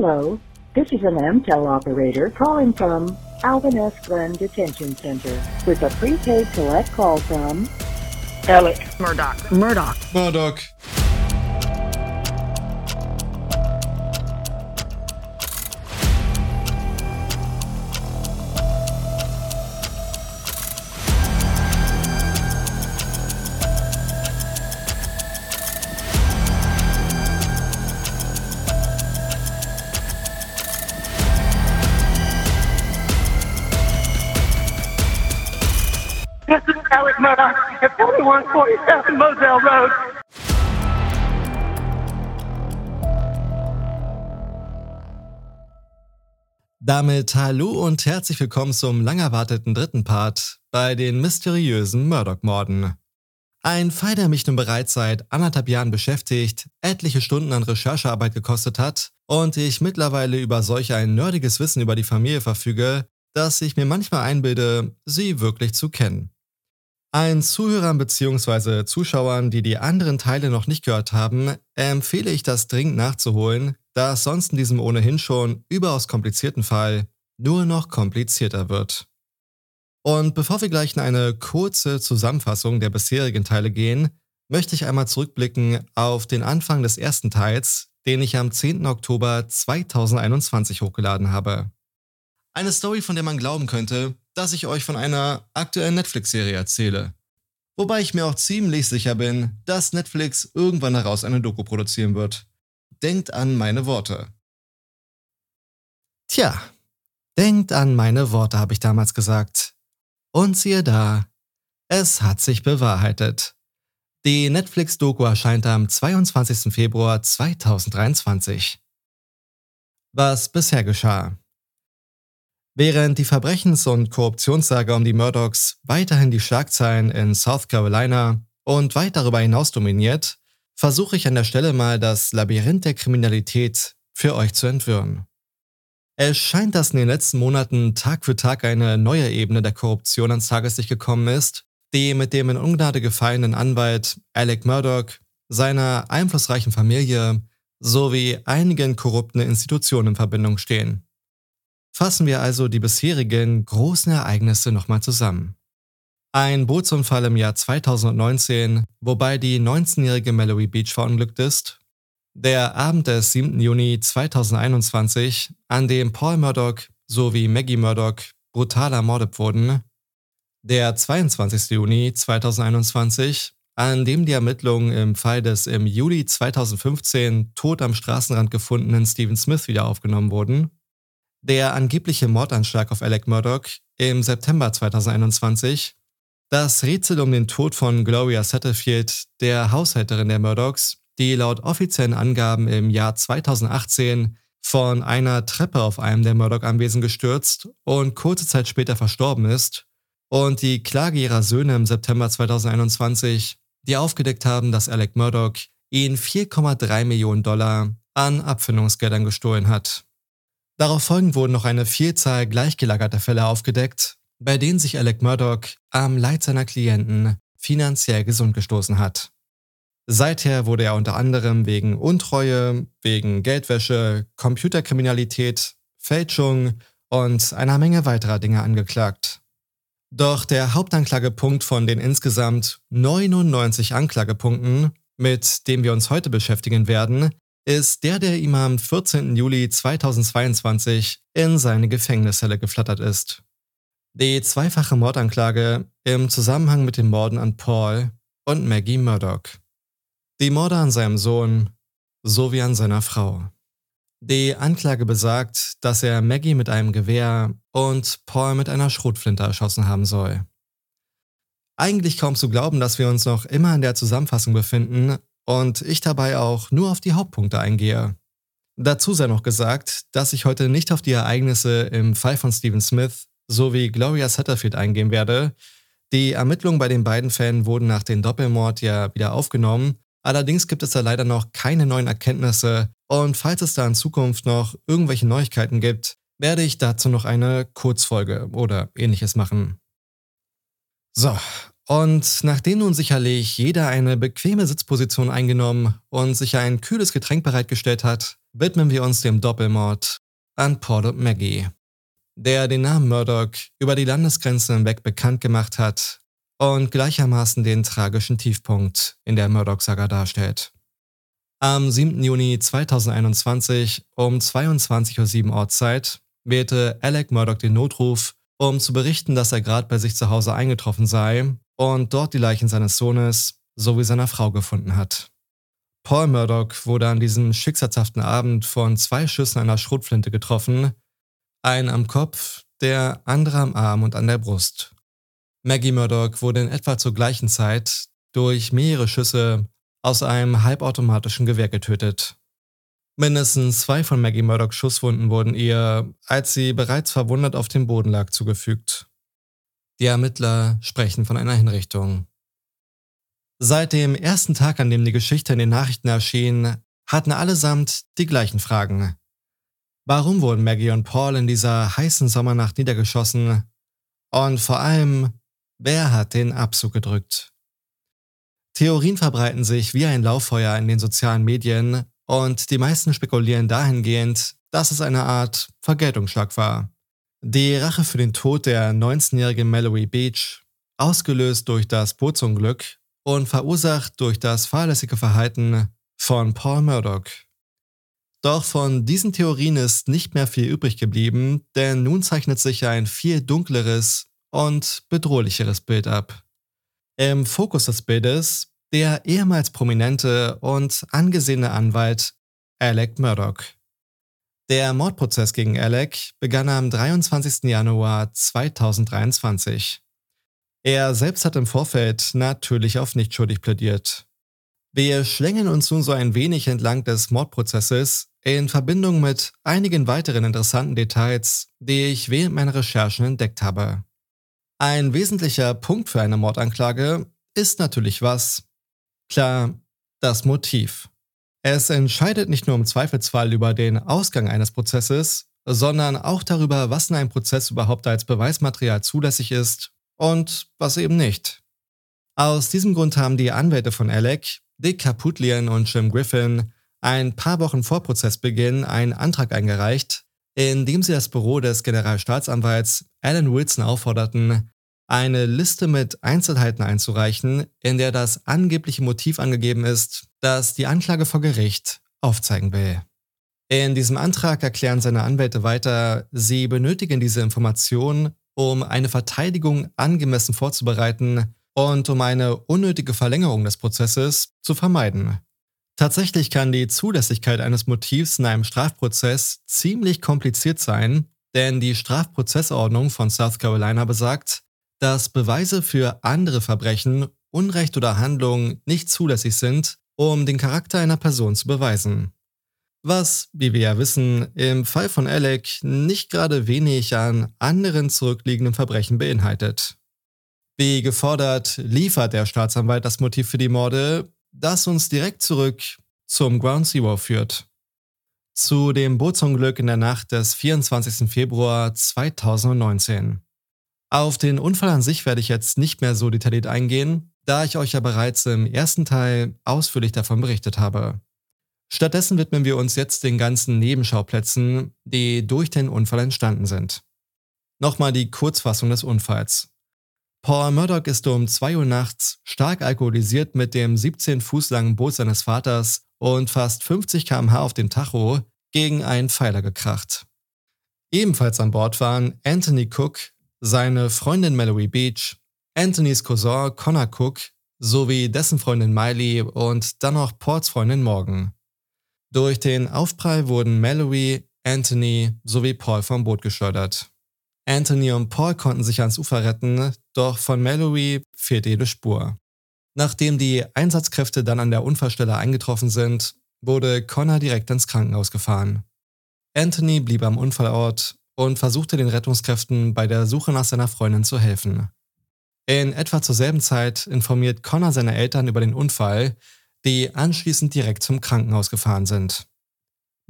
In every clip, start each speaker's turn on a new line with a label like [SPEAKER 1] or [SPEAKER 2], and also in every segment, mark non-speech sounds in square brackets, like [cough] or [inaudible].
[SPEAKER 1] Hello, this is an MTEL operator calling from Alvin S. Glenn Detention Center with a prepaid collect call from
[SPEAKER 2] Alec.
[SPEAKER 3] Murdoch. Murdoch.
[SPEAKER 4] Murdoch.
[SPEAKER 2] 41 [laughs] Moselle Road.
[SPEAKER 4] Damit hallo und herzlich willkommen zum lang erwarteten dritten Part bei den mysteriösen Murdoch-Morden. Ein Fall, der mich nun bereits seit anderthalb Jahren beschäftigt, etliche Stunden an Recherchearbeit gekostet hat und ich mittlerweile über solch ein nerdiges Wissen über die Familie verfüge, dass ich mir manchmal einbilde, sie wirklich zu kennen. Allen Zuhörern bzw. Zuschauern, die die anderen Teile noch nicht gehört haben, empfehle ich das dringend nachzuholen, da es sonst in diesem ohnehin schon überaus komplizierten Fall nur noch komplizierter wird. Und bevor wir gleich in eine kurze Zusammenfassung der bisherigen Teile gehen, möchte ich einmal zurückblicken auf den Anfang des ersten Teils, den ich am 10. Oktober 2021 hochgeladen habe. Eine Story, von der man glauben könnte, dass ich euch von einer aktuellen Netflix-Serie erzähle. Wobei ich mir auch ziemlich sicher bin, dass Netflix irgendwann daraus eine Doku produzieren wird. Denkt an meine Worte. Tja, denkt an meine Worte, habe ich damals gesagt. Und siehe da, es hat sich bewahrheitet. Die Netflix-Doku erscheint am 22. Februar 2023. Was bisher geschah. Während die Verbrechens- und Korruptionssage um die Murdochs weiterhin die Schlagzeilen in South Carolina und weit darüber hinaus dominiert, versuche ich an der Stelle mal das Labyrinth der Kriminalität für euch zu entwirren. Es scheint, dass in den letzten Monaten Tag für Tag eine neue Ebene der Korruption ans Tageslicht gekommen ist, die mit dem in Ungnade gefallenen Anwalt Alec Murdoch, seiner einflussreichen Familie sowie einigen korrupten Institutionen in Verbindung stehen. Fassen wir also die bisherigen großen Ereignisse nochmal zusammen. Ein Bootsunfall im Jahr 2019, wobei die 19-jährige Mallory Beach verunglückt ist. Der Abend des 7. Juni 2021, an dem Paul Murdoch sowie Maggie Murdoch brutal ermordet wurden. Der 22. Juni 2021, an dem die Ermittlungen im Fall des im Juli 2015 tot am Straßenrand gefundenen Stephen Smith wieder aufgenommen wurden der angebliche Mordanschlag auf Alec Murdoch im September 2021, das Rätsel um den Tod von Gloria Satterfield, der Haushälterin der Murdochs, die laut offiziellen Angaben im Jahr 2018 von einer Treppe auf einem der Murdoch-Anwesen gestürzt und kurze Zeit später verstorben ist, und die Klage ihrer Söhne im September 2021, die aufgedeckt haben, dass Alec Murdoch ihnen 4,3 Millionen Dollar an Abfindungsgeldern gestohlen hat. Darauf folgend wurden noch eine Vielzahl gleichgelagerter Fälle aufgedeckt, bei denen sich Alec Murdoch am Leid seiner Klienten finanziell gesund gestoßen hat. Seither wurde er unter anderem wegen Untreue, wegen Geldwäsche, Computerkriminalität, Fälschung und einer Menge weiterer Dinge angeklagt. Doch der Hauptanklagepunkt von den insgesamt 99 Anklagepunkten, mit dem wir uns heute beschäftigen werden, ist der, der ihm am 14. Juli 2022 in seine Gefängniszelle geflattert ist. Die zweifache Mordanklage im Zusammenhang mit den Morden an Paul und Maggie Murdoch. Die Morde an seinem Sohn sowie an seiner Frau. Die Anklage besagt, dass er Maggie mit einem Gewehr und Paul mit einer Schrotflinte erschossen haben soll. Eigentlich kaum zu glauben, dass wir uns noch immer in der Zusammenfassung befinden, und ich dabei auch nur auf die Hauptpunkte eingehe. Dazu sei noch gesagt, dass ich heute nicht auf die Ereignisse im Fall von Stephen Smith sowie Gloria Satterfield eingehen werde. Die Ermittlungen bei den beiden Fällen wurden nach dem Doppelmord ja wieder aufgenommen. Allerdings gibt es da leider noch keine neuen Erkenntnisse und falls es da in Zukunft noch irgendwelche Neuigkeiten gibt, werde ich dazu noch eine Kurzfolge oder ähnliches machen. So, und nachdem nun sicherlich jeder eine bequeme Sitzposition eingenommen und sich ein kühles Getränk bereitgestellt hat, widmen wir uns dem Doppelmord an Paul und Maggie, der den Namen Murdoch über die Landesgrenzen hinweg bekannt gemacht hat und gleichermaßen den tragischen Tiefpunkt in der Murdoch-Saga darstellt. Am 7. Juni 2021 um 22.07 Uhr Ortszeit wählte Alec Murdoch den Notruf, um zu berichten, dass er gerade bei sich zu Hause eingetroffen sei und dort die Leichen seines Sohnes sowie seiner Frau gefunden hat. Paul Murdoch wurde an diesem schicksalshaften Abend von zwei Schüssen einer Schrotflinte getroffen, ein am Kopf, der andere am Arm und an der Brust. Maggie Murdoch wurde in etwa zur gleichen Zeit durch mehrere Schüsse aus einem halbautomatischen Gewehr getötet. Mindestens zwei von Maggie Murdochs Schusswunden wurden ihr, als sie bereits verwundet auf dem Boden lag, zugefügt. Die Ermittler sprechen von einer Hinrichtung. Seit dem ersten Tag, an dem die Geschichte in den Nachrichten erschien, hatten allesamt die gleichen Fragen. Warum wurden Maggie und Paul in dieser heißen Sommernacht niedergeschossen? Und vor allem, wer hat den Abzug gedrückt? Theorien verbreiten sich wie ein Lauffeuer in den sozialen Medien und die meisten spekulieren dahingehend, dass es eine Art Vergeltungsschlag war. Die Rache für den Tod der 19-jährigen Mallory Beach, ausgelöst durch das Bootsunglück und verursacht durch das fahrlässige Verhalten von Paul Murdoch. Doch von diesen Theorien ist nicht mehr viel übrig geblieben, denn nun zeichnet sich ein viel dunkleres und bedrohlicheres Bild ab. Im Fokus des Bildes der ehemals prominente und angesehene Anwalt Alec Murdoch. Der Mordprozess gegen Alec begann am 23. Januar 2023. Er selbst hat im Vorfeld natürlich auf nicht schuldig plädiert. Wir schlängeln uns nun so ein wenig entlang des Mordprozesses in Verbindung mit einigen weiteren interessanten Details, die ich während meiner Recherchen entdeckt habe. Ein wesentlicher Punkt für eine Mordanklage ist natürlich was? Klar, das Motiv. Es entscheidet nicht nur im Zweifelsfall über den Ausgang eines Prozesses, sondern auch darüber, was in einem Prozess überhaupt als Beweismaterial zulässig ist und was eben nicht. Aus diesem Grund haben die Anwälte von Alec, Dick Kaputlian und Jim Griffin, ein paar Wochen vor Prozessbeginn einen Antrag eingereicht, in dem sie das Büro des Generalstaatsanwalts Alan Wilson aufforderten, eine Liste mit Einzelheiten einzureichen, in der das angebliche Motiv angegeben ist, das die Anklage vor Gericht aufzeigen will. In diesem Antrag erklären seine Anwälte weiter, sie benötigen diese Informationen, um eine Verteidigung angemessen vorzubereiten und um eine unnötige Verlängerung des Prozesses zu vermeiden. Tatsächlich kann die Zulässigkeit eines Motivs in einem Strafprozess ziemlich kompliziert sein, denn die Strafprozessordnung von South Carolina besagt, dass Beweise für andere Verbrechen, Unrecht oder Handlungen nicht zulässig sind, um den Charakter einer Person zu beweisen. Was, wie wir ja wissen, im Fall von Alec nicht gerade wenig an anderen zurückliegenden Verbrechen beinhaltet. Wie gefordert, liefert der Staatsanwalt das Motiv für die Morde, das uns direkt zurück zum Ground Zero führt. Zu dem Bootsunglück in der Nacht des 24. Februar 2019. Auf den Unfall an sich werde ich jetzt nicht mehr so detailliert eingehen, da ich euch ja bereits im ersten Teil ausführlich davon berichtet habe. Stattdessen widmen wir uns jetzt den ganzen Nebenschauplätzen, die durch den Unfall entstanden sind. Nochmal die Kurzfassung des Unfalls. Paul Murdoch ist um 2 Uhr nachts stark alkoholisiert mit dem 17 Fuß langen Boot seines Vaters und fast 50 km/h auf dem Tacho gegen einen Pfeiler gekracht. Ebenfalls an Bord waren Anthony Cook, seine Freundin Mallory Beach, Anthonys Cousin Connor Cook sowie dessen Freundin Miley und dann noch Pauls Freundin Morgan. Durch den Aufprall wurden Mallory, Anthony sowie Paul vom Boot geschleudert. Anthony und Paul konnten sich ans Ufer retten, doch von Mallory fehlt jede Spur. Nachdem die Einsatzkräfte dann an der Unfallstelle eingetroffen sind, wurde Connor direkt ins Krankenhaus gefahren. Anthony blieb am Unfallort und versuchte den Rettungskräften bei der Suche nach seiner Freundin zu helfen. In etwa zur selben Zeit informiert Connor seine Eltern über den Unfall, die anschließend direkt zum Krankenhaus gefahren sind.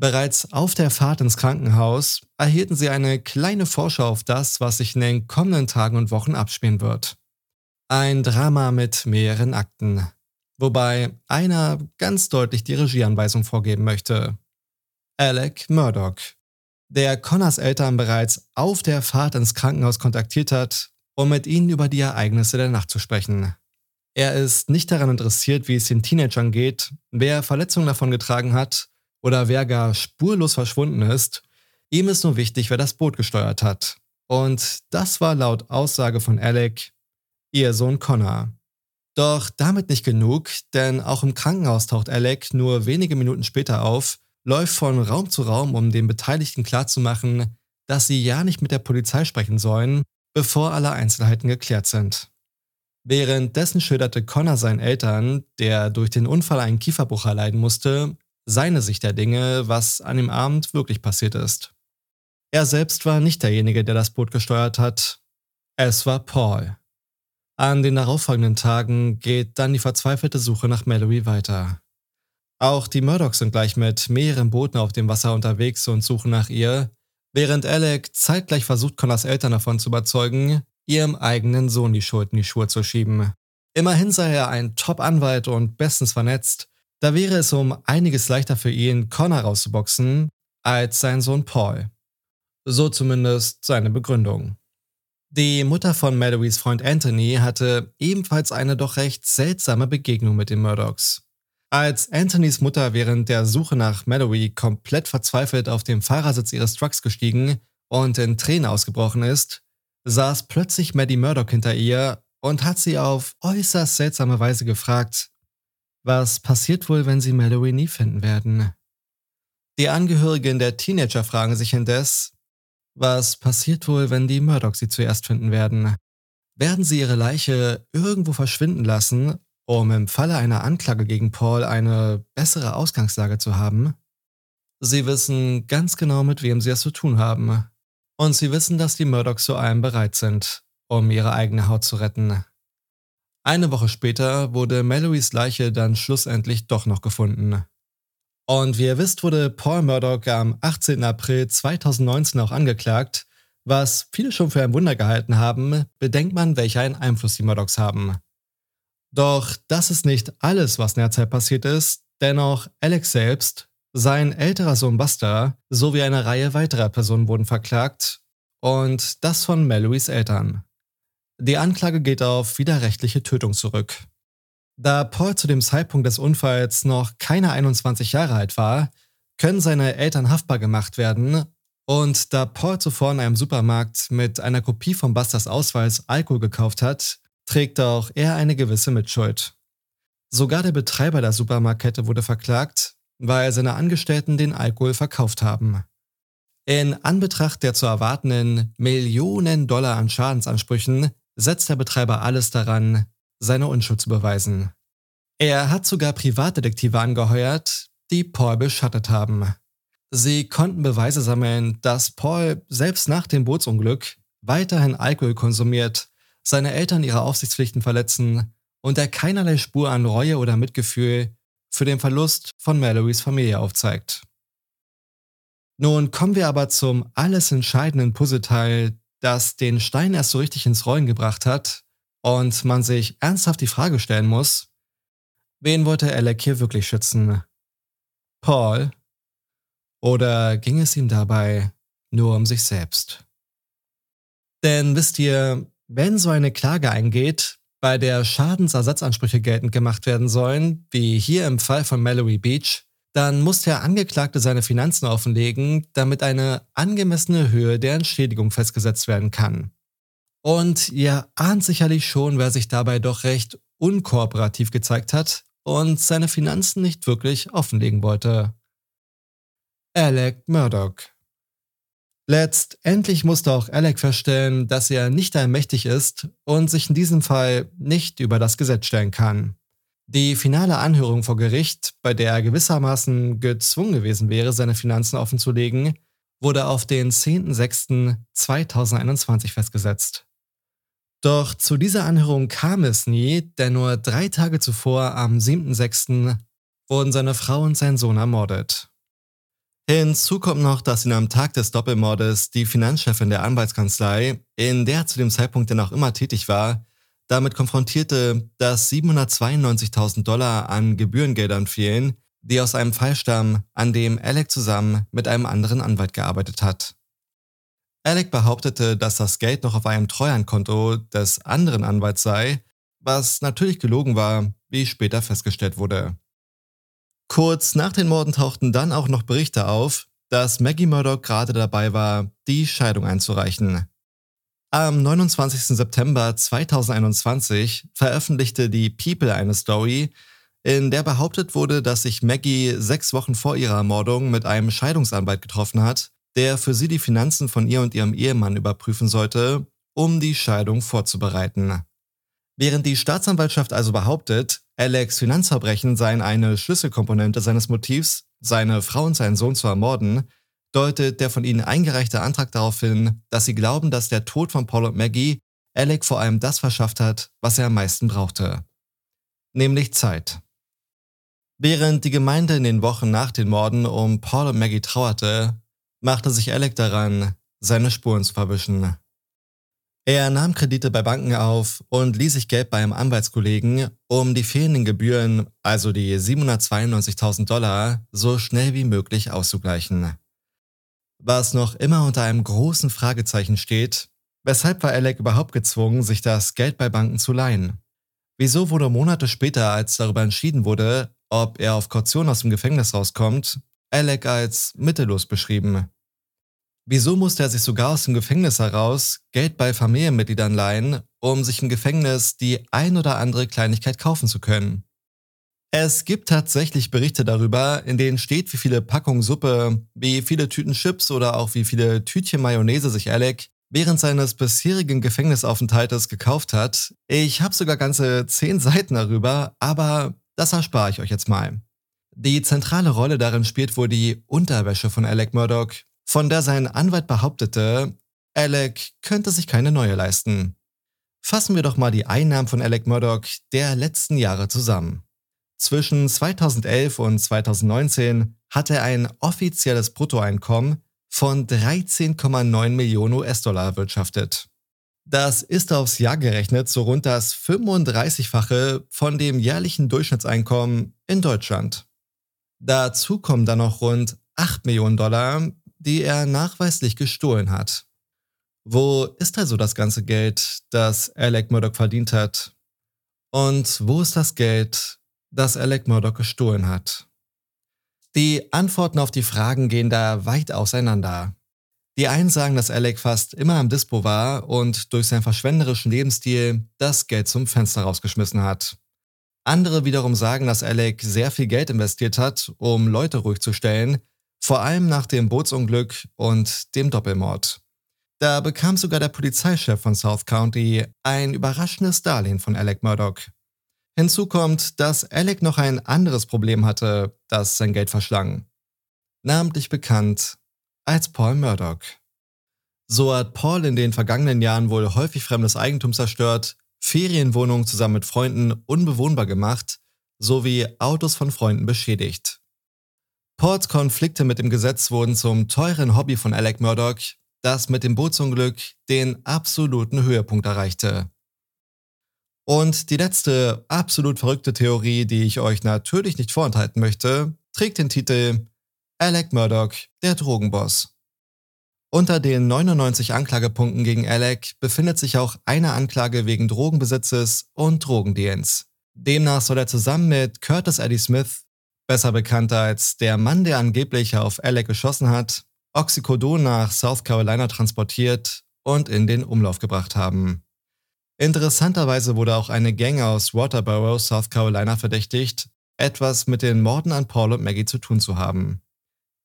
[SPEAKER 4] Bereits auf der Fahrt ins Krankenhaus erhielten sie eine kleine Vorschau auf das, was sich in den kommenden Tagen und Wochen abspielen wird. Ein Drama mit mehreren Akten, wobei einer ganz deutlich die Regieanweisung vorgeben möchte. Alec Murdoch, der Connors Eltern bereits auf der Fahrt ins Krankenhaus kontaktiert hat, um mit ihnen über die Ereignisse der Nacht zu sprechen. Er ist nicht daran interessiert, wie es den Teenagern geht, wer Verletzungen davon getragen hat oder wer gar spurlos verschwunden ist. Ihm ist nur wichtig, wer das Boot gesteuert hat. Und das war laut Aussage von Alec ihr Sohn Connor. Doch damit nicht genug, denn auch im Krankenhaus taucht Alec nur wenige Minuten später auf, läuft von Raum zu Raum, um den Beteiligten klarzumachen, dass sie ja nicht mit der Polizei sprechen sollen, bevor alle Einzelheiten geklärt sind. Währenddessen schilderte Connor seinen Eltern, der durch den Unfall einen Kieferbruch erleiden musste, seine Sicht der Dinge, was an dem Abend wirklich passiert ist. Er selbst war nicht derjenige, der das Boot gesteuert hat. Es war Paul. An den darauffolgenden Tagen geht dann die verzweifelte Suche nach Mallory weiter. Auch die Murdochs sind gleich mit mehreren Booten auf dem Wasser unterwegs und suchen nach ihr, während Alec zeitgleich versucht, Connors Eltern davon zu überzeugen, ihrem eigenen Sohn die Schuld in die Schuhe zu schieben. Immerhin sei er ein Top-Anwalt und bestens vernetzt, da wäre es um einiges leichter für ihn, Connor rauszuboxen, als sein Sohn Paul. So zumindest seine Begründung. Die Mutter von Mallorys Freund Anthony hatte ebenfalls eine doch recht seltsame Begegnung mit den Murdochs. Als Anthonys Mutter während der Suche nach Mallory komplett verzweifelt auf dem Fahrersitz ihres Trucks gestiegen und in Tränen ausgebrochen ist, saß plötzlich Maddie Murdoch hinter ihr und hat sie auf äußerst seltsame Weise gefragt, was passiert wohl, wenn sie Mallory nie finden werden? Die Angehörigen der Teenager fragen sich indes, was passiert wohl, wenn die Murdoch sie zuerst finden werden? Werden sie ihre Leiche irgendwo verschwinden lassen um im Falle einer Anklage gegen Paul eine bessere Ausgangslage zu haben? Sie wissen ganz genau, mit wem sie es zu tun haben. Und sie wissen, dass die Murdochs zu allem bereit sind, um ihre eigene Haut zu retten. Eine Woche später wurde Mallorys Leiche dann schlussendlich doch noch gefunden. Und wie ihr wisst, wurde Paul Murdoch am 18. April 2019 auch angeklagt, was viele schon für ein Wunder gehalten haben, bedenkt man, welcher einen Einfluss die Murdochs haben. Doch das ist nicht alles, was in der Zeit passiert ist, dennoch Alex selbst, sein älterer Sohn Buster sowie eine Reihe weiterer Personen wurden verklagt und das von Mallorys Eltern. Die Anklage geht auf widerrechtliche Tötung zurück. Da Paul zu dem Zeitpunkt des Unfalls noch keine 21 Jahre alt war, können seine Eltern haftbar gemacht werden und da Paul zuvor in einem Supermarkt mit einer Kopie von Busters Ausweis Alkohol gekauft hat, trägt auch er eine gewisse Mitschuld. Sogar der Betreiber der Supermarktkette wurde verklagt, weil seine Angestellten den Alkohol verkauft haben. In Anbetracht der zu erwartenden Millionen Dollar an Schadensansprüchen setzt der Betreiber alles daran, seine Unschuld zu beweisen. Er hat sogar Privatdetektive angeheuert, die Paul beschattet haben. Sie konnten Beweise sammeln, dass Paul selbst nach dem Bootsunglück weiterhin Alkohol konsumiert seine Eltern ihre Aufsichtspflichten verletzen und er keinerlei Spur an Reue oder Mitgefühl für den Verlust von Mallorys Familie aufzeigt. Nun kommen wir aber zum alles entscheidenden Puzzleteil, das den Stein erst so richtig ins Rollen gebracht hat und man sich ernsthaft die Frage stellen muss, wen wollte Alec hier wirklich schützen? Paul? Oder ging es ihm dabei nur um sich selbst? Denn wisst ihr, wenn so eine Klage eingeht, bei der Schadensersatzansprüche geltend gemacht werden sollen, wie hier im Fall von Mallory Beach, dann muss der Angeklagte seine Finanzen offenlegen, damit eine angemessene Höhe der Entschädigung festgesetzt werden kann. Und ihr ahnt sicherlich schon, wer sich dabei doch recht unkooperativ gezeigt hat und seine Finanzen nicht wirklich offenlegen wollte. Alec Murdoch. Letztendlich musste auch Alec feststellen, dass er nicht allmächtig ist und sich in diesem Fall nicht über das Gesetz stellen kann. Die finale Anhörung vor Gericht, bei der er gewissermaßen gezwungen gewesen wäre, seine Finanzen offenzulegen, wurde auf den 10.06.2021 festgesetzt. Doch zu dieser Anhörung kam es nie, denn nur drei Tage zuvor, am 7.06., wurden seine Frau und sein Sohn ermordet. Hinzu kommt noch, dass ihn am Tag des Doppelmordes die Finanzchefin der Anwaltskanzlei, in der zu dem Zeitpunkt dann auch immer tätig war, damit konfrontierte, dass 792.000 Dollar an Gebührengeldern fehlen, die aus einem Fall stammen, an dem Alec zusammen mit einem anderen Anwalt gearbeitet hat. Alec behauptete, dass das Geld noch auf einem Treuhandkonto des anderen Anwalts sei, was natürlich gelogen war, wie später festgestellt wurde. Kurz nach den Morden tauchten dann auch noch Berichte auf, dass Maggie Murdoch gerade dabei war, die Scheidung einzureichen. Am 29. September 2021 veröffentlichte die People eine Story, in der behauptet wurde, dass sich Maggie sechs Wochen vor ihrer Ermordung mit einem Scheidungsanwalt getroffen hat, der für sie die Finanzen von ihr und ihrem Ehemann überprüfen sollte, um die Scheidung vorzubereiten. Während die Staatsanwaltschaft also behauptet, Alex Finanzverbrechen seien eine Schlüsselkomponente seines Motivs, seine Frau und seinen Sohn zu ermorden, deutet der von ihnen eingereichte Antrag darauf hin, dass sie glauben, dass der Tod von Paul und Maggie Alec vor allem das verschafft hat, was er am meisten brauchte. Nämlich Zeit. Während die Gemeinde in den Wochen nach den Morden um Paul und Maggie trauerte, machte sich Alec daran, seine Spuren zu verwischen. Er nahm Kredite bei Banken auf und ließ sich Geld bei einem Anwaltskollegen, um die fehlenden Gebühren, also die 792.000 Dollar, so schnell wie möglich auszugleichen. Was noch immer unter einem großen Fragezeichen steht, weshalb war Alec überhaupt gezwungen, sich das Geld bei Banken zu leihen? Wieso wurde Monate später, als darüber entschieden wurde, ob er auf Kaution aus dem Gefängnis rauskommt, Alec als mittellos beschrieben? Wieso musste er sich sogar aus dem Gefängnis heraus Geld bei Familienmitgliedern leihen, um sich im Gefängnis die ein oder andere Kleinigkeit kaufen zu können? Es gibt tatsächlich Berichte darüber, in denen steht, wie viele Packungen Suppe, wie viele Tüten Chips oder auch wie viele Tütchen Mayonnaise sich Alec während seines bisherigen Gefängnisaufenthaltes gekauft hat. Ich habe sogar ganze zehn Seiten darüber, aber das erspare ich euch jetzt mal. Die zentrale Rolle darin spielt wohl die Unterwäsche von Alec Murdoch, von der sein Anwalt behauptete, Alec könnte sich keine neue leisten. Fassen wir doch mal die Einnahmen von Alec Murdoch der letzten Jahre zusammen. Zwischen 2011 und 2019 hatte er ein offizielles Bruttoeinkommen von 13,9 Millionen US-Dollar erwirtschaftet. Das ist aufs Jahr gerechnet so rund das 35-fache von dem jährlichen Durchschnittseinkommen in Deutschland. Dazu kommen dann noch rund 8 Millionen Dollar, die er nachweislich gestohlen hat. Wo ist also das ganze Geld, das Alec Murdoch verdient hat? Und wo ist das Geld, das Alec Murdoch gestohlen hat? Die Antworten auf die Fragen gehen da weit auseinander. Die einen sagen, dass Alec fast immer am Dispo war und durch seinen verschwenderischen Lebensstil das Geld zum Fenster rausgeschmissen hat. Andere wiederum sagen, dass Alec sehr viel Geld investiert hat, um Leute ruhig zu stellen, vor allem nach dem Bootsunglück und dem Doppelmord. Da bekam sogar der Polizeichef von South County ein überraschendes Darlehen von Alec Murdoch. Hinzu kommt, dass Alec noch ein anderes Problem hatte, das sein Geld verschlang. Namentlich bekannt als Paul Murdoch. So hat Paul in den vergangenen Jahren wohl häufig fremdes Eigentum zerstört, Ferienwohnungen zusammen mit Freunden unbewohnbar gemacht sowie Autos von Freunden beschädigt. Pauls Konflikte mit dem Gesetz wurden zum teuren Hobby von Alec Murdoch, das mit dem Bootsunglück den absoluten Höhepunkt erreichte. Und die letzte absolut verrückte Theorie, die ich euch natürlich nicht vorenthalten möchte, trägt den Titel Alec Murdoch, der Drogenboss. Unter den 99 Anklagepunkten gegen Alec befindet sich auch eine Anklage wegen Drogenbesitzes und Drogendeals. Demnach soll er zusammen mit Curtis Eddie Smith besser bekannt als der Mann, der angeblich auf Alec geschossen hat, Oxycodon nach South Carolina transportiert und in den Umlauf gebracht haben. Interessanterweise wurde auch eine Gang aus Waterboro, South Carolina verdächtigt, etwas mit den Morden an Paul und Maggie zu tun zu haben.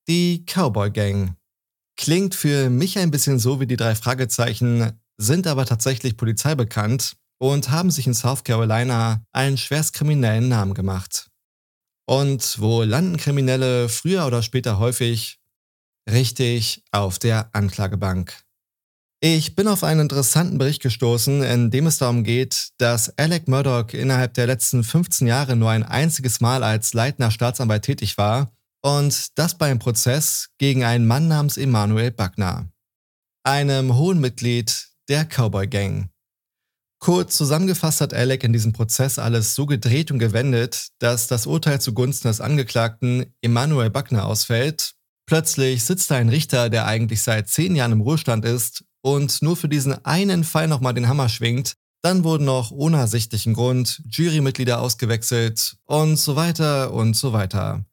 [SPEAKER 4] Die Cowboy Gang. Klingt für mich ein bisschen so wie die drei Fragezeichen, sind aber tatsächlich polizeibekannt und haben sich in South Carolina einen schwerstkriminellen Namen gemacht. Und wo landen Kriminelle früher oder später häufig? Richtig auf der Anklagebank. Ich bin auf einen interessanten Bericht gestoßen, in dem es darum geht, dass Alec Murdoch innerhalb der letzten 15 Jahre nur ein einziges Mal als leitender Staatsanwalt tätig war und das bei einem Prozess gegen einen Mann namens Emanuel Buckner, einem hohen Mitglied der Cowboy Gang. Kurz zusammengefasst hat Alec in diesem Prozess alles so gedreht und gewendet, dass das Urteil zugunsten des Angeklagten Emanuel Buckner ausfällt. Plötzlich sitzt da ein Richter, der eigentlich seit zehn Jahren im Ruhestand ist und nur für diesen einen Fall nochmal den Hammer schwingt. Dann wurden noch ohne ersichtlichen Grund Jurymitglieder ausgewechselt und so weiter und so weiter.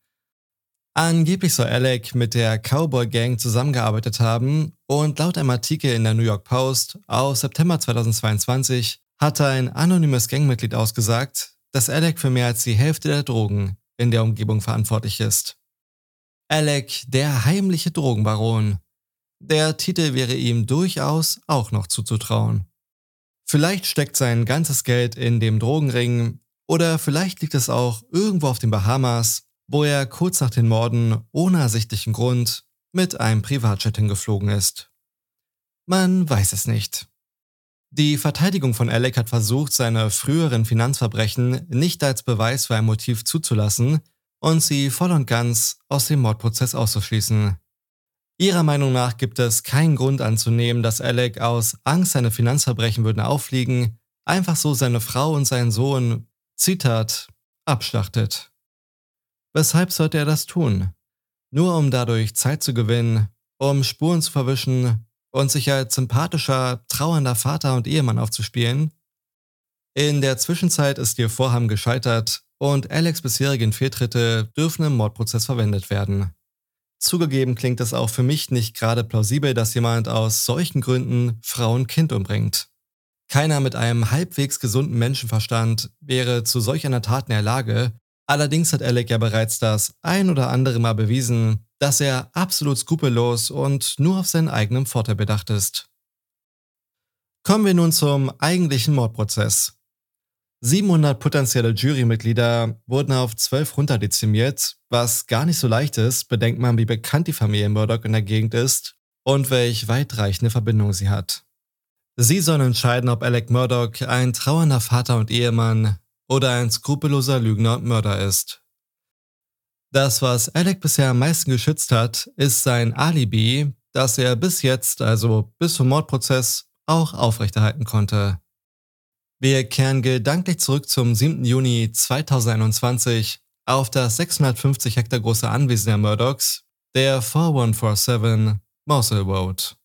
[SPEAKER 4] Angeblich soll Alec mit der Cowboy Gang zusammengearbeitet haben und laut einem Artikel in der New York Post aus September 2022 hatte ein anonymes Gangmitglied ausgesagt, dass Alec für mehr als die Hälfte der Drogen in der Umgebung verantwortlich ist. Alec, der heimliche Drogenbaron. Der Titel wäre ihm durchaus auch noch zuzutrauen. Vielleicht steckt sein ganzes Geld in dem Drogenring oder vielleicht liegt es auch irgendwo auf den Bahamas wo er kurz nach den Morden ohne ersichtlichen Grund mit einem Privatjet hingeflogen ist. Man weiß es nicht. Die Verteidigung von Alec hat versucht, seine früheren Finanzverbrechen nicht als Beweis für ein Motiv zuzulassen und sie voll und ganz aus dem Mordprozess auszuschließen. Ihrer Meinung nach gibt es keinen Grund anzunehmen, dass Alec aus Angst, seine Finanzverbrechen würden auffliegen, einfach so seine Frau und seinen Sohn, Zitat, abschlachtet. Weshalb sollte er das tun? Nur um dadurch Zeit zu gewinnen, um Spuren zu verwischen und sich als sympathischer, trauernder Vater und Ehemann aufzuspielen? In der Zwischenzeit ist ihr Vorhaben gescheitert und Alex bisherigen Fehltritte dürfen im Mordprozess verwendet werden. Zugegeben klingt es auch für mich nicht gerade plausibel, dass jemand aus solchen Gründen Frau und Kind umbringt. Keiner mit einem halbwegs gesunden Menschenverstand wäre zu solch einer Tat in der Lage Allerdings hat Alec ja bereits das ein oder andere Mal bewiesen, dass er absolut skrupellos und nur auf seinen eigenen Vorteil bedacht ist. Kommen wir nun zum eigentlichen Mordprozess. 700 potenzielle Jurymitglieder wurden auf 12 runterdezimiert, was gar nicht so leicht ist, bedenkt man, wie bekannt die Familie Murdoch in der Gegend ist und welch weitreichende Verbindung sie hat. Sie sollen entscheiden, ob Alec Murdoch ein trauernder Vater und Ehemann, oder ein skrupelloser Lügner und Mörder ist. Das, was Alec bisher am meisten geschützt hat, ist sein Alibi, das er bis jetzt, also bis zum Mordprozess, auch aufrechterhalten konnte. Wir kehren gedanklich zurück zum 7. Juni 2021 auf das 650 Hektar große Anwesen der Murdochs, der 4147 Mosul Road.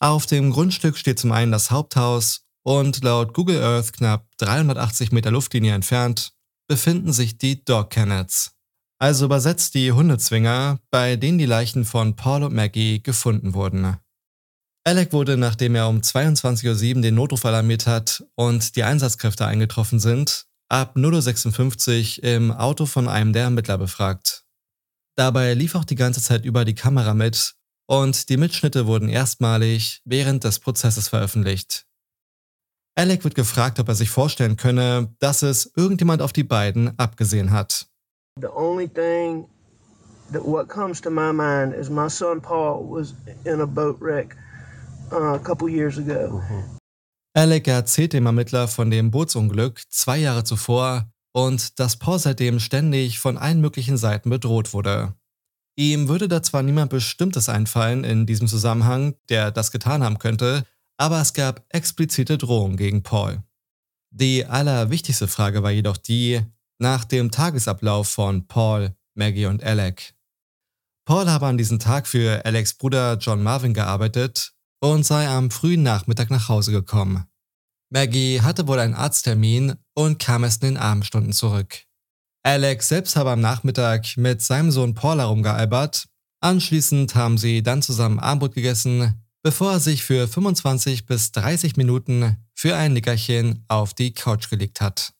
[SPEAKER 4] Auf dem Grundstück steht zum einen das Haupthaus und laut Google Earth knapp 380 Meter Luftlinie entfernt befinden sich die Dog Kennets, also übersetzt die Hundezwinger, bei denen die Leichen von Paul und Maggie gefunden wurden. Alec wurde, nachdem er um 22.07 Uhr den Notruf alarmiert hat und die Einsatzkräfte eingetroffen sind, ab 0.56 Uhr im Auto von einem der Ermittler befragt. Dabei lief auch die ganze Zeit über die Kamera mit und die Mitschnitte wurden erstmalig während des Prozesses veröffentlicht. Alec wird gefragt, ob er sich vorstellen könne, dass es irgendjemand auf die beiden abgesehen hat.
[SPEAKER 3] The only thing that what comes to my mind is my son Paul was in a boat wreck uh, a couple years ago.
[SPEAKER 4] Alec erzählt dem Ermittler von dem Bootsunglück zwei Jahre zuvor und dass Paul seitdem ständig von allen möglichen Seiten bedroht wurde. Ihm würde da zwar niemand Bestimmtes einfallen in diesem Zusammenhang, der das getan haben könnte, aber es gab explizite Drohungen gegen Paul. Die allerwichtigste Frage war jedoch die nach dem Tagesablauf von Paul, Maggie und Alec. Paul habe an diesem Tag für Alex Bruder John Marvin gearbeitet und sei am frühen Nachmittag nach Hause gekommen. Maggie hatte wohl einen Arzttermin und kam erst in den Abendstunden zurück. Alex selbst habe am Nachmittag mit seinem Sohn Paul herumgealbert. Anschließend haben sie dann zusammen Abendbrot gegessen, bevor er sich für 25 bis 30 Minuten für ein Nickerchen auf die Couch gelegt hat.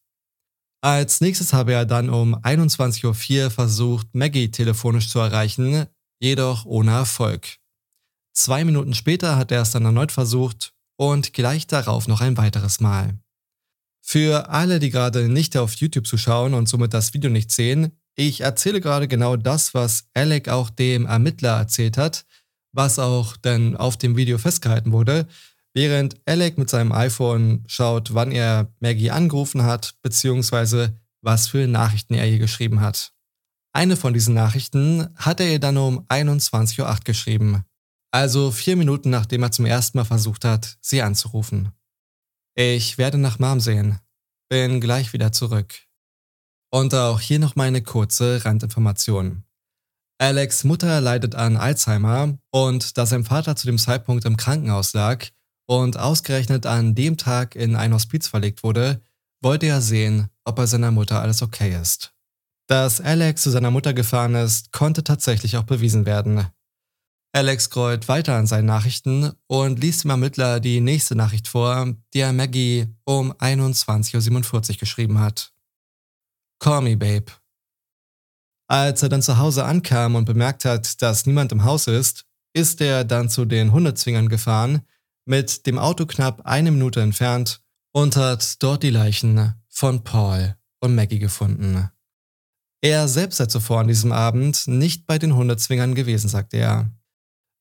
[SPEAKER 4] Als nächstes habe er dann um 21.04 Uhr versucht, Maggie telefonisch zu erreichen, jedoch ohne Erfolg. Zwei Minuten später hat er es dann erneut versucht und gleich darauf noch ein weiteres Mal. Für alle, die gerade nicht auf YouTube zuschauen und somit das Video nicht sehen, ich erzähle gerade genau das, was Alec auch dem Ermittler erzählt hat, was auch dann auf dem Video festgehalten wurde, während Alec mit seinem iPhone schaut, wann er Maggie angerufen hat, beziehungsweise was für Nachrichten er ihr geschrieben hat. Eine von diesen Nachrichten hat er ihr dann um 21.08 Uhr geschrieben, also vier Minuten nachdem er zum ersten Mal versucht hat, sie anzurufen. Ich werde nach Mom sehen. Bin gleich wieder zurück. Und auch hier noch meine kurze Randinformation. Alex Mutter leidet an Alzheimer und da sein Vater zu dem Zeitpunkt im Krankenhaus lag und ausgerechnet an dem Tag in ein Hospiz verlegt wurde, wollte er sehen, ob bei seiner Mutter alles okay ist. Dass Alex zu seiner Mutter gefahren ist, konnte tatsächlich auch bewiesen werden. Alex scrollt weiter an seinen Nachrichten und liest dem Ermittler die nächste Nachricht vor, die er Maggie um 21.47 Uhr geschrieben hat. Call me, Babe. Als er dann zu Hause ankam und bemerkt hat, dass niemand im Haus ist, ist er dann zu den Hundezwingern gefahren, mit dem Auto knapp eine Minute entfernt und hat dort die Leichen von Paul und Maggie gefunden. Er selbst sei zuvor an diesem Abend nicht bei den Hundezwingern gewesen, sagt er.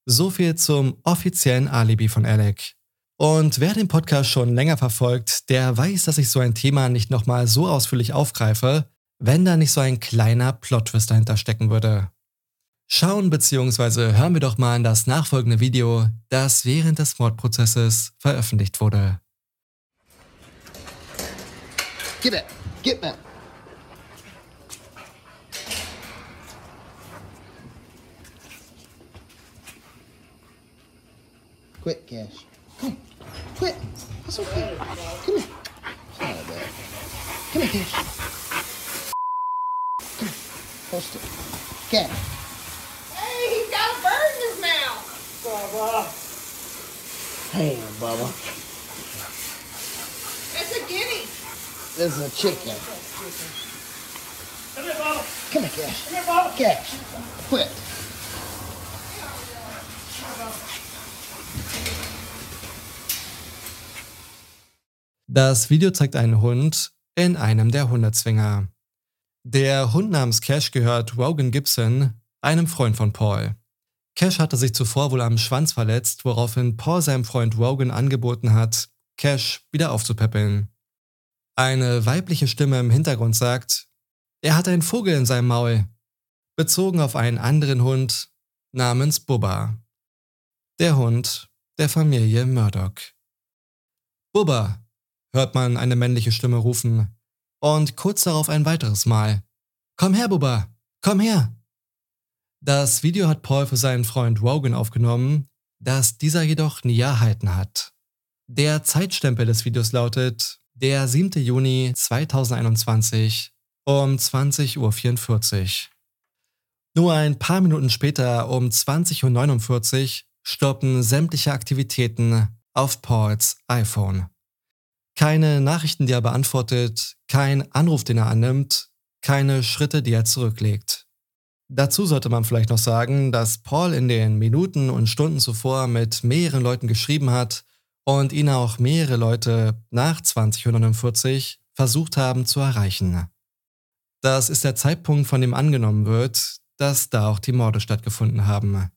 [SPEAKER 4] So viel zum offiziellen Alibi von Alec. Und wer den Podcast schon länger verfolgt, der weiß, dass ich so ein Thema nicht nochmal so ausführlich aufgreife, wenn da nicht so ein kleiner Plot-Twist dahinter stecken würde. Schauen bzw. hören wir doch mal in das nachfolgende Video, das während des Mordprozesses veröffentlicht wurde.
[SPEAKER 5] Get back. Get back. Quit, Cash. Come. Quit. It's okay. Come here. Come here, Cash. Post it. Cash.
[SPEAKER 6] Hey, he's got a bird in his mouth.
[SPEAKER 5] Hey, Bubba.
[SPEAKER 6] It's a guinea.
[SPEAKER 5] This is a chicken.
[SPEAKER 2] Come here, Bubba.
[SPEAKER 5] Come here, Cash.
[SPEAKER 2] Come here, Bubba.
[SPEAKER 5] Cash. Quit.
[SPEAKER 4] Das Video zeigt einen Hund in einem der Hundezwinger. Der Hund namens Cash gehört Rogan Gibson, einem Freund von Paul. Cash hatte sich zuvor wohl am Schwanz verletzt, woraufhin Paul seinem Freund Rogan angeboten hat, Cash wieder aufzupäppeln. Eine weibliche Stimme im Hintergrund sagt, er hat einen Vogel in seinem Maul, bezogen auf einen anderen Hund namens Bubba. Der Hund der Familie Murdoch. Bubba, hört man eine männliche Stimme rufen. Und kurz darauf ein weiteres Mal. Komm her, Bubba, komm her. Das Video hat Paul für seinen Freund Rogan aufgenommen, das dieser jedoch nie erhalten hat. Der Zeitstempel des Videos lautet der 7. Juni 2021 um 20.44 Uhr. Nur ein paar Minuten später um 20.49 Uhr stoppen sämtliche Aktivitäten auf Pauls iPhone. Keine Nachrichten, die er beantwortet, kein Anruf, den er annimmt, keine Schritte, die er zurücklegt. Dazu sollte man vielleicht noch sagen, dass Paul in den Minuten und Stunden zuvor mit mehreren Leuten geschrieben hat und ihn auch mehrere Leute nach 2049 versucht haben zu erreichen. Das ist der Zeitpunkt, von dem angenommen wird, dass da auch die Morde stattgefunden haben.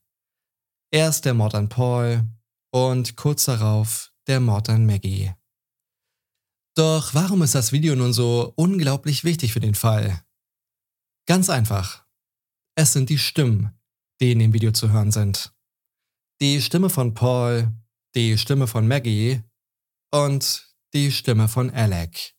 [SPEAKER 4] Erst der Mord an Paul und kurz darauf der Mord an Maggie. Doch warum ist das Video nun so unglaublich wichtig für den Fall? Ganz einfach. Es sind die Stimmen, die in dem Video zu hören sind. Die Stimme von Paul, die Stimme von Maggie und die Stimme von Alec.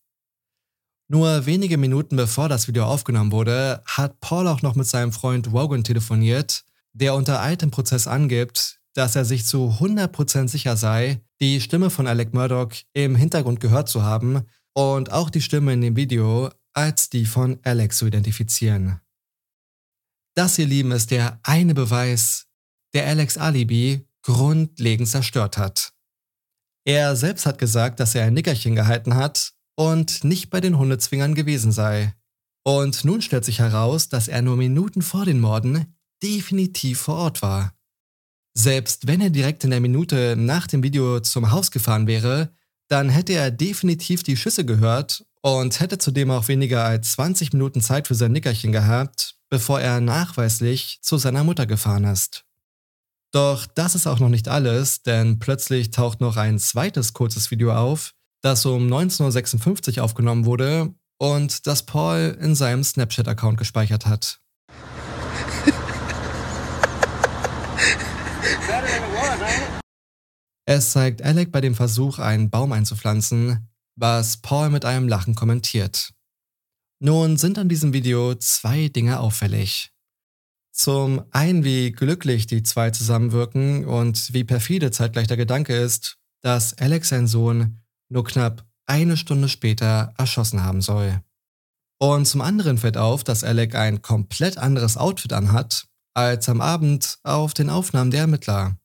[SPEAKER 4] Nur wenige Minuten bevor das Video aufgenommen wurde, hat Paul auch noch mit seinem Freund Rogan telefoniert, der unter altem Prozess angibt, dass er sich zu 100% sicher sei, die Stimme von Alec Murdoch im Hintergrund gehört zu haben und auch die Stimme in dem Video als die von Alex zu identifizieren. Das, ihr Lieben, ist der eine Beweis, der Alex Alibi grundlegend zerstört hat. Er selbst hat gesagt, dass er ein Nickerchen gehalten hat und nicht bei den Hundezwingern gewesen sei. Und nun stellt sich heraus, dass er nur Minuten vor den Morden definitiv vor Ort war. Selbst wenn er direkt in der Minute nach dem Video zum Haus gefahren wäre, dann hätte er definitiv die Schüsse gehört und hätte zudem auch weniger als 20 Minuten Zeit für sein Nickerchen gehabt, bevor er nachweislich zu seiner Mutter gefahren ist. Doch das ist auch noch nicht alles, denn plötzlich taucht noch ein zweites kurzes Video auf, das um 19.56 Uhr aufgenommen wurde und das Paul in seinem Snapchat-Account gespeichert hat. Es zeigt Alec bei dem Versuch, einen Baum einzupflanzen, was Paul mit einem Lachen kommentiert. Nun sind an diesem Video zwei Dinge auffällig. Zum einen, wie glücklich die zwei zusammenwirken und wie perfide zeitgleich der Gedanke ist, dass Alex sein Sohn nur knapp eine Stunde später erschossen haben soll. Und zum anderen fällt auf, dass Alec ein komplett anderes Outfit anhat als am Abend auf den Aufnahmen der Ermittler.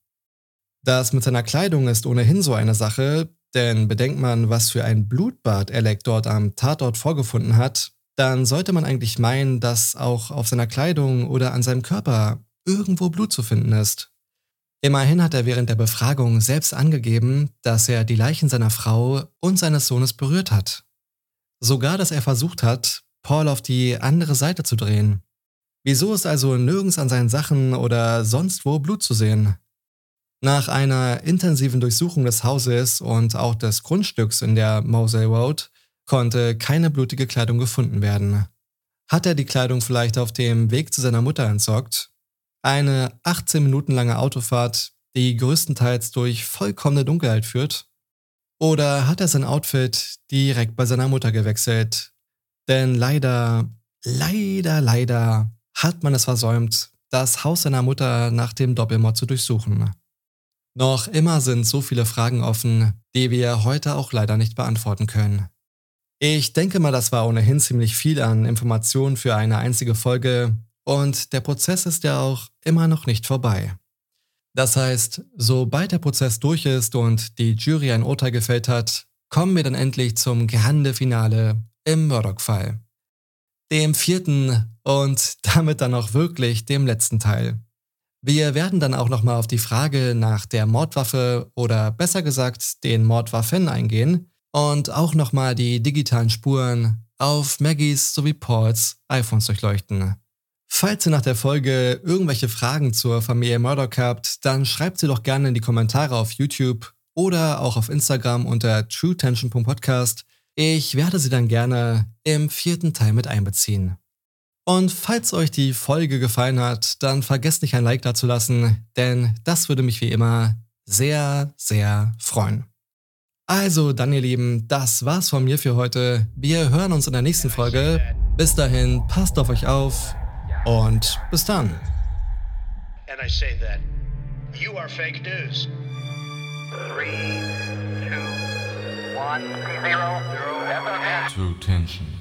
[SPEAKER 4] Das mit seiner Kleidung ist ohnehin so eine Sache, denn bedenkt man, was für ein Blutbad Alec dort am Tatort vorgefunden hat, dann sollte man eigentlich meinen, dass auch auf seiner Kleidung oder an seinem Körper irgendwo Blut zu finden ist. Immerhin hat er während der Befragung selbst angegeben, dass er die Leichen seiner Frau und seines Sohnes berührt hat. Sogar, dass er versucht hat, Paul auf die andere Seite zu drehen. Wieso ist also nirgends an seinen Sachen oder sonst wo Blut zu sehen? Nach einer intensiven Durchsuchung des Hauses und auch des Grundstücks in der Mosey Road konnte keine blutige Kleidung gefunden werden. Hat er die Kleidung vielleicht auf dem Weg zu seiner Mutter entsorgt? Eine 18 Minuten lange Autofahrt, die größtenteils durch vollkommene Dunkelheit führt? Oder hat er sein Outfit direkt bei seiner Mutter gewechselt? Denn leider, leider, leider hat man es versäumt, das Haus seiner Mutter nach dem Doppelmord zu durchsuchen. Noch immer sind so viele Fragen offen, die wir heute auch leider nicht beantworten können. Ich denke mal, das war ohnehin ziemlich viel an Informationen für eine einzige Folge und der Prozess ist ja auch immer noch nicht vorbei. Das heißt, sobald der Prozess durch ist und die Jury ein Urteil gefällt hat, kommen wir dann endlich zum Grande Finale im Murdoch-Fall. Dem vierten und [laughs] damit dann auch wirklich dem letzten Teil. Wir werden dann auch nochmal auf die Frage nach der Mordwaffe oder besser gesagt den Mordwaffen eingehen und auch nochmal die digitalen Spuren auf Maggies sowie Pauls iPhones durchleuchten. Falls ihr nach der Folge irgendwelche Fragen zur Familie Murdoch habt, dann schreibt sie doch gerne in die Kommentare auf YouTube oder auch auf Instagram unter truetension.podcast. Ich werde sie dann gerne im vierten Teil mit einbeziehen. Und falls euch die Folge gefallen hat, dann vergesst nicht ein Like dazulassen, denn das würde mich wie immer sehr, sehr freuen. Also dann ihr Lieben, das war's von mir für heute. Wir hören uns in der nächsten Folge. Bis dahin, passt auf euch auf und bis dann.
[SPEAKER 7] And I say that you are fake news.
[SPEAKER 2] Three, two, one, zero, zero,
[SPEAKER 8] True tension.